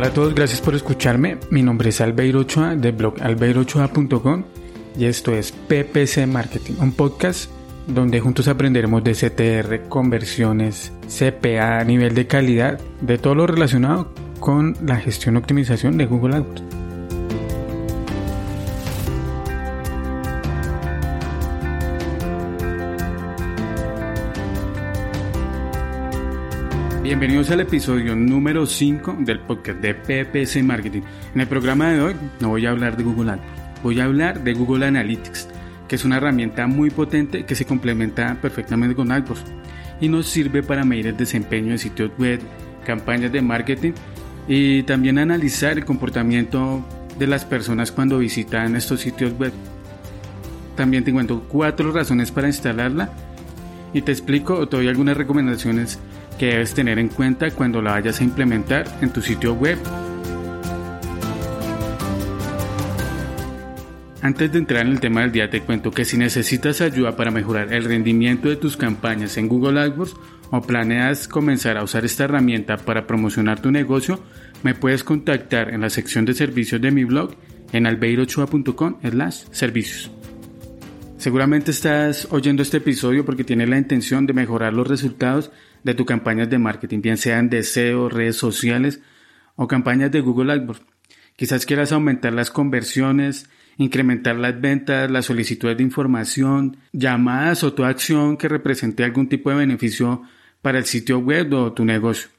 Hola a todos, gracias por escucharme. Mi nombre es Albeiro Ochoa de blog albeirochoa.com y esto es PPC Marketing, un podcast donde juntos aprenderemos de CTR, conversiones, CPA, nivel de calidad, de todo lo relacionado con la gestión y optimización de Google AdWords. Bienvenidos al episodio número 5 del podcast de PPC Marketing. En el programa de hoy no voy a hablar de Google Ads, voy a hablar de Google Analytics, que es una herramienta muy potente que se complementa perfectamente con AdWords y nos sirve para medir el desempeño de sitios web, campañas de marketing y también analizar el comportamiento de las personas cuando visitan estos sitios web. También te cuento cuatro razones para instalarla y te explico o te doy algunas recomendaciones que debes tener en cuenta cuando la vayas a implementar en tu sitio web. Antes de entrar en el tema del día te cuento que si necesitas ayuda para mejorar el rendimiento de tus campañas en Google AdWords o planeas comenzar a usar esta herramienta para promocionar tu negocio, me puedes contactar en la sección de servicios de mi blog en albeirochua.com slash servicios. Seguramente estás oyendo este episodio porque tienes la intención de mejorar los resultados de tus campañas de marketing, bien sean de SEO, redes sociales o campañas de Google AdWords. Quizás quieras aumentar las conversiones, incrementar las ventas, las solicitudes de información, llamadas o toda acción que represente algún tipo de beneficio para el sitio web o tu negocio.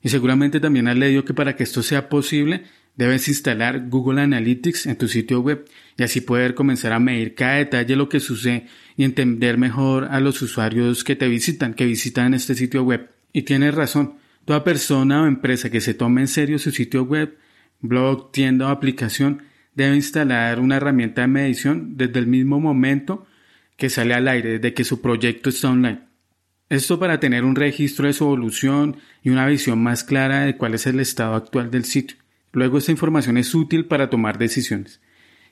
Y seguramente también has leído que para que esto sea posible Debes instalar Google Analytics en tu sitio web y así poder comenzar a medir cada detalle de lo que sucede y entender mejor a los usuarios que te visitan, que visitan este sitio web. Y tienes razón, toda persona o empresa que se tome en serio su sitio web, blog, tienda o aplicación debe instalar una herramienta de medición desde el mismo momento que sale al aire, desde que su proyecto está online. Esto para tener un registro de su evolución y una visión más clara de cuál es el estado actual del sitio. Luego esta información es útil para tomar decisiones.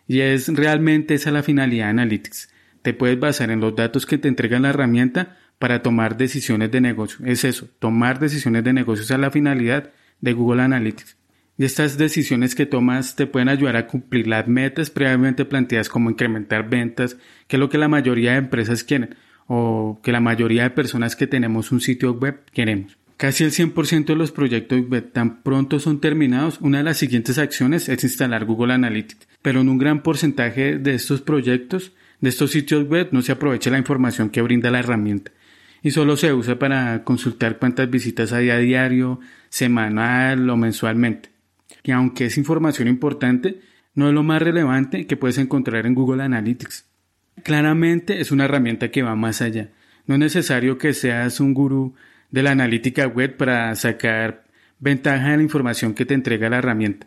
Y es realmente esa la finalidad de Analytics. Te puedes basar en los datos que te entrega la herramienta para tomar decisiones de negocio. Es eso, tomar decisiones de negocio es la finalidad de Google Analytics. Y estas decisiones que tomas te pueden ayudar a cumplir las metas previamente planteadas como incrementar ventas, que es lo que la mayoría de empresas quieren o que la mayoría de personas que tenemos un sitio web queremos. Casi el 100% de los proyectos web tan pronto son terminados, una de las siguientes acciones es instalar Google Analytics, pero en un gran porcentaje de estos proyectos, de estos sitios web, no se aprovecha la información que brinda la herramienta y solo se usa para consultar cuántas visitas hay a diario, semanal o mensualmente. Y aunque es información importante, no es lo más relevante que puedes encontrar en Google Analytics. Claramente es una herramienta que va más allá. No es necesario que seas un gurú de la analítica web para sacar ventaja de la información que te entrega la herramienta.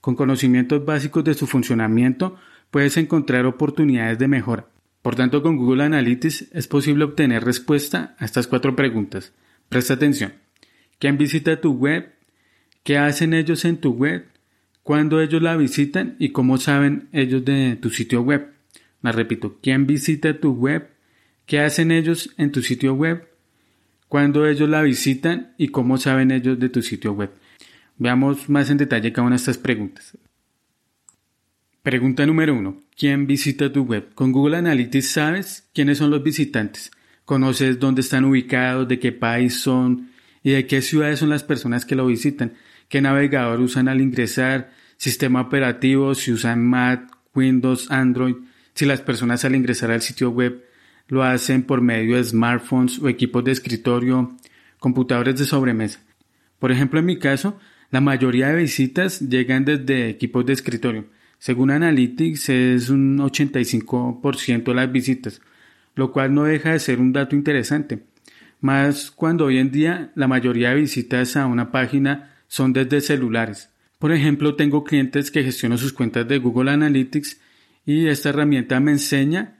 Con conocimientos básicos de su funcionamiento puedes encontrar oportunidades de mejora. Por tanto, con Google Analytics es posible obtener respuesta a estas cuatro preguntas. Presta atención. ¿Quién visita tu web? ¿Qué hacen ellos en tu web? ¿Cuándo ellos la visitan? ¿Y cómo saben ellos de tu sitio web? La repito. ¿Quién visita tu web? ¿Qué hacen ellos en tu sitio web? Cuándo ellos la visitan y cómo saben ellos de tu sitio web. Veamos más en detalle cada una de estas preguntas. Pregunta número uno. ¿Quién visita tu web? Con Google Analytics sabes quiénes son los visitantes. Conoces dónde están ubicados, de qué país son y de qué ciudades son las personas que lo visitan, qué navegador usan al ingresar, sistema operativo, si usan Mac, Windows, Android, si las personas al ingresar al sitio web lo hacen por medio de smartphones o equipos de escritorio, computadores de sobremesa. Por ejemplo, en mi caso, la mayoría de visitas llegan desde equipos de escritorio. Según Analytics es un 85% de las visitas, lo cual no deja de ser un dato interesante. Más cuando hoy en día la mayoría de visitas a una página son desde celulares. Por ejemplo, tengo clientes que gestionan sus cuentas de Google Analytics y esta herramienta me enseña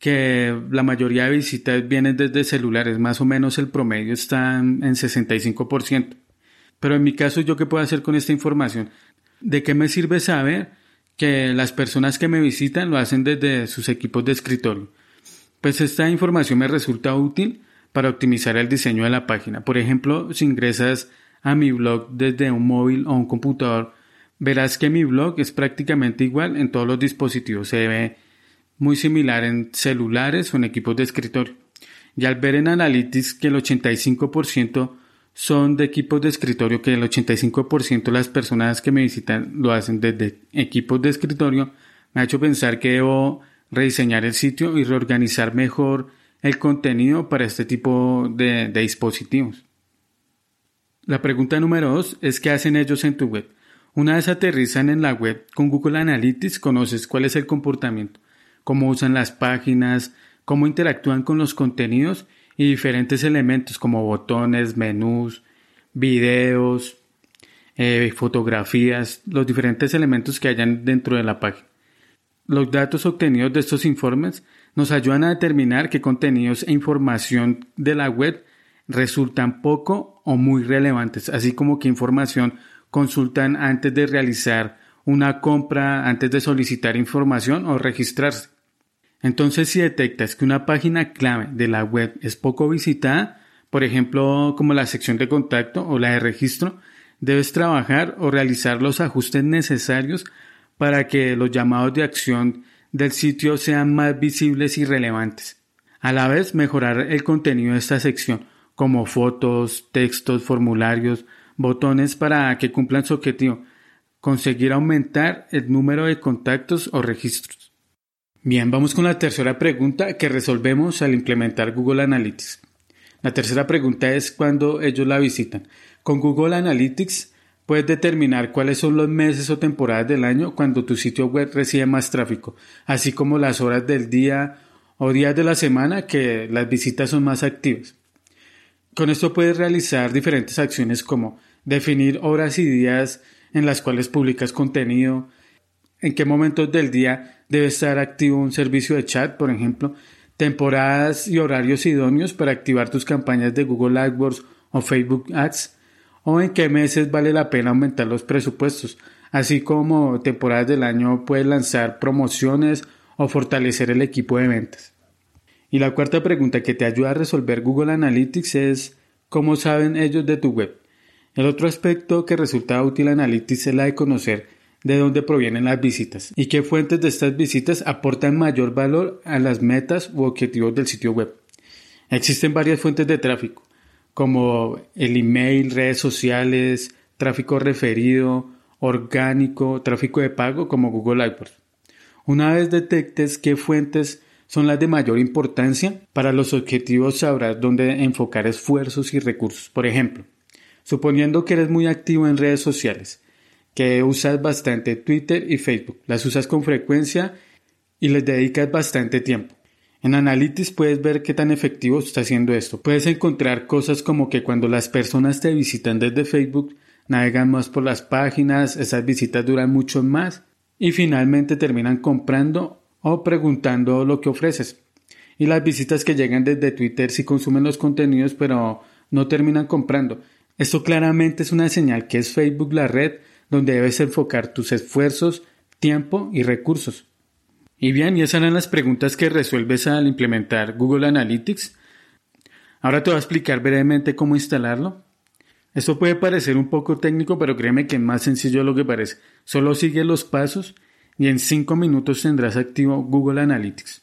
que la mayoría de visitas vienen desde celulares, más o menos el promedio está en 65%. Pero en mi caso, ¿yo qué puedo hacer con esta información? ¿De qué me sirve saber que las personas que me visitan lo hacen desde sus equipos de escritorio? Pues esta información me resulta útil para optimizar el diseño de la página. Por ejemplo, si ingresas a mi blog desde un móvil o un computador, verás que mi blog es prácticamente igual en todos los dispositivos. Se muy similar en celulares o en equipos de escritorio. Y al ver en Analytics que el 85% son de equipos de escritorio, que el 85% de las personas que me visitan lo hacen desde equipos de escritorio, me ha hecho pensar que debo rediseñar el sitio y reorganizar mejor el contenido para este tipo de, de dispositivos. La pregunta número dos es ¿qué hacen ellos en tu web? Una vez aterrizan en la web con Google Analytics, conoces cuál es el comportamiento, cómo usan las páginas, cómo interactúan con los contenidos y diferentes elementos como botones, menús, videos, eh, fotografías, los diferentes elementos que hayan dentro de la página. Los datos obtenidos de estos informes nos ayudan a determinar qué contenidos e información de la web resultan poco o muy relevantes, así como qué información consultan antes de realizar una compra, antes de solicitar información o registrarse. Entonces, si detectas que una página clave de la web es poco visitada, por ejemplo, como la sección de contacto o la de registro, debes trabajar o realizar los ajustes necesarios para que los llamados de acción del sitio sean más visibles y relevantes. A la vez, mejorar el contenido de esta sección, como fotos, textos, formularios, botones para que cumplan su objetivo, conseguir aumentar el número de contactos o registros. Bien, vamos con la tercera pregunta que resolvemos al implementar Google Analytics. La tercera pregunta es cuándo ellos la visitan. Con Google Analytics puedes determinar cuáles son los meses o temporadas del año cuando tu sitio web recibe más tráfico, así como las horas del día o días de la semana que las visitas son más activas. Con esto puedes realizar diferentes acciones como definir horas y días en las cuales publicas contenido, en qué momentos del día debe estar activo un servicio de chat, por ejemplo, temporadas y horarios idóneos para activar tus campañas de Google AdWords o Facebook Ads, o en qué meses vale la pena aumentar los presupuestos, así como temporadas del año puedes lanzar promociones o fortalecer el equipo de ventas. Y la cuarta pregunta que te ayuda a resolver Google Analytics es ¿cómo saben ellos de tu web? El otro aspecto que resulta útil a Analytics es la de conocer de dónde provienen las visitas y qué fuentes de estas visitas aportan mayor valor a las metas u objetivos del sitio web. Existen varias fuentes de tráfico, como el email, redes sociales, tráfico referido, orgánico, tráfico de pago como Google AdWords. Una vez detectes qué fuentes son las de mayor importancia, para los objetivos sabrás dónde enfocar esfuerzos y recursos. Por ejemplo, suponiendo que eres muy activo en redes sociales, que usas bastante Twitter y Facebook. Las usas con frecuencia y les dedicas bastante tiempo. En Analytics puedes ver qué tan efectivo está haciendo esto. Puedes encontrar cosas como que cuando las personas te visitan desde Facebook, navegan más por las páginas, esas visitas duran mucho más y finalmente terminan comprando o preguntando lo que ofreces. Y las visitas que llegan desde Twitter sí consumen los contenidos pero no terminan comprando. Esto claramente es una señal que es Facebook la red donde debes enfocar tus esfuerzos, tiempo y recursos. Y bien, y esas eran las preguntas que resuelves al implementar Google Analytics. Ahora te voy a explicar brevemente cómo instalarlo. Esto puede parecer un poco técnico, pero créeme que es más sencillo de lo que parece. Solo sigue los pasos y en 5 minutos tendrás activo Google Analytics.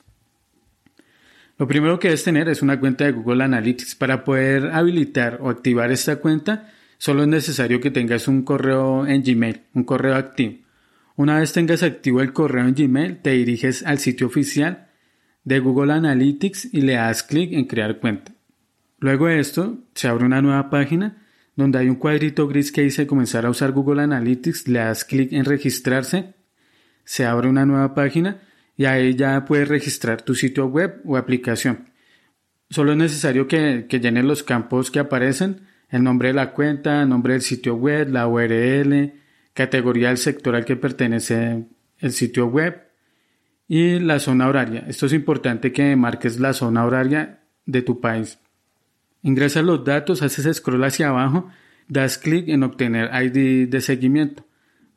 Lo primero que debes tener es una cuenta de Google Analytics. Para poder habilitar o activar esta cuenta, Solo es necesario que tengas un correo en Gmail, un correo activo. Una vez tengas activo el correo en Gmail, te diriges al sitio oficial de Google Analytics y le das clic en crear cuenta. Luego de esto, se abre una nueva página donde hay un cuadrito gris que dice comenzar a usar Google Analytics, le das clic en registrarse, se abre una nueva página y ahí ya puedes registrar tu sitio web o aplicación. Solo es necesario que, que llenes los campos que aparecen el nombre de la cuenta, el nombre del sitio web, la URL, categoría del sector al que pertenece el sitio web y la zona horaria. Esto es importante que marques la zona horaria de tu país. Ingresas los datos, haces scroll hacia abajo, das clic en obtener ID de seguimiento.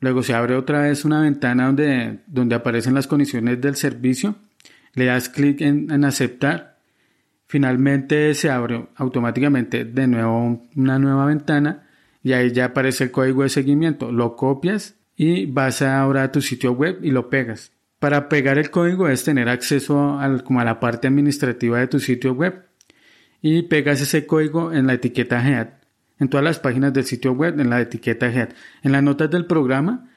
Luego se abre otra vez una ventana donde, donde aparecen las condiciones del servicio. Le das clic en aceptar Finalmente se abre automáticamente de nuevo una nueva ventana y ahí ya aparece el código de seguimiento. Lo copias y vas ahora a tu sitio web y lo pegas. Para pegar el código es tener acceso al, como a la parte administrativa de tu sitio web y pegas ese código en la etiqueta Head. En todas las páginas del sitio web, en la etiqueta Head. En las notas del programa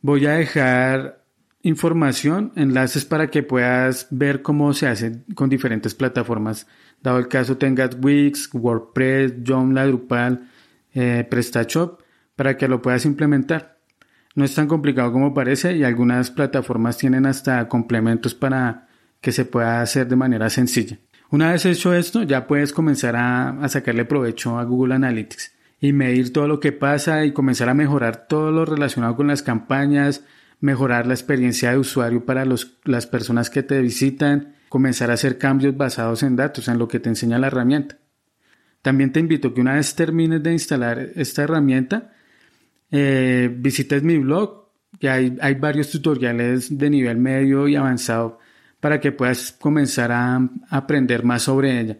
voy a dejar información, enlaces para que puedas ver cómo se hace con diferentes plataformas. Dado el caso tengas Wix, WordPress, Joomla, Drupal, eh, PrestaShop, para que lo puedas implementar. No es tan complicado como parece y algunas plataformas tienen hasta complementos para que se pueda hacer de manera sencilla. Una vez hecho esto, ya puedes comenzar a, sacarle provecho a Google Analytics y medir todo lo que pasa y comenzar a mejorar todo lo relacionado con las campañas, mejorar la experiencia de usuario para las personas que te visitan, comenzar a hacer cambios basados en datos, en lo que te enseña la herramienta. También te invito que una vez termines de instalar esta herramienta, eh, visites mi blog, que hay varios tutoriales de nivel medio y avanzado para que puedas comenzar a, aprender más sobre ella.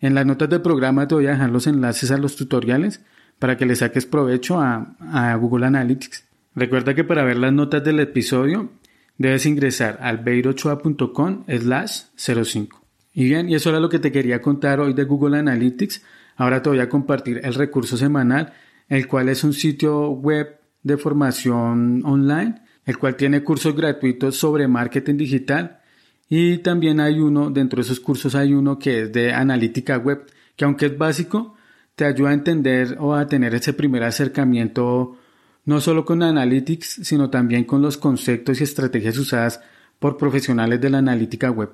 En las notas del programa te voy a dejar los enlaces a los tutoriales para que le saques provecho a, Google Analytics. Recuerda que para ver las notas del episodio debes ingresar al beirochoa.com slash 05. Y bien, y eso era lo que te quería contar hoy de Google Analytics. Ahora te voy a compartir el recurso semanal, el cual es un sitio web de formación online, el cual tiene cursos gratuitos sobre marketing digital y también hay uno, dentro de esos cursos hay uno que es de analítica web, que aunque es básico, te ayuda a entender o a tener ese primer acercamiento no solo con Analytics, sino también con los conceptos y estrategias usadas por profesionales de la analítica web.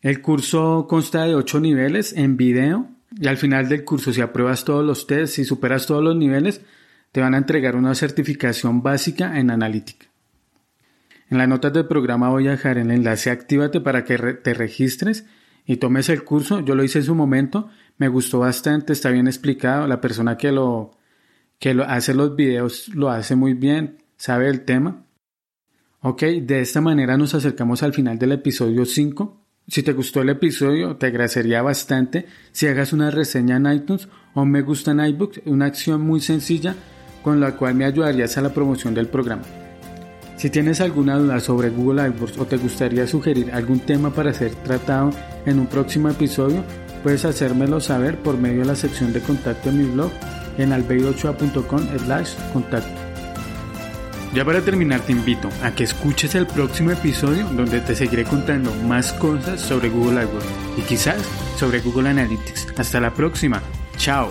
El curso consta de ocho niveles en video y al final del curso si apruebas todos los tests y superas todos los niveles, te van a entregar una certificación básica en analítica. En las notas del programa voy a dejar el enlace Actívate para que te registres y tomes el curso. Yo lo hice en su momento, me gustó bastante, está bien explicado. La persona que lo, que hace los videos lo hace muy bien, sabe el tema. Ok, de esta manera nos acercamos al final del episodio 5. Si te gustó el episodio, te agradecería bastante si hagas una reseña en iTunes o me gusta en iBooks, una acción muy sencilla con la cual me ayudarías a la promoción del programa. Si tienes alguna duda sobre Google AdWords o te gustaría sugerir algún tema para ser tratado en un próximo episodio, puedes hacérmelo saber por medio de la sección de contacto en mi blog en albeirochoa.com slash contacto. Ya para terminar te invito a que escuches el próximo episodio donde te seguiré contando más cosas sobre Google AdWords y quizás sobre Google Analytics. Hasta la próxima. Chao.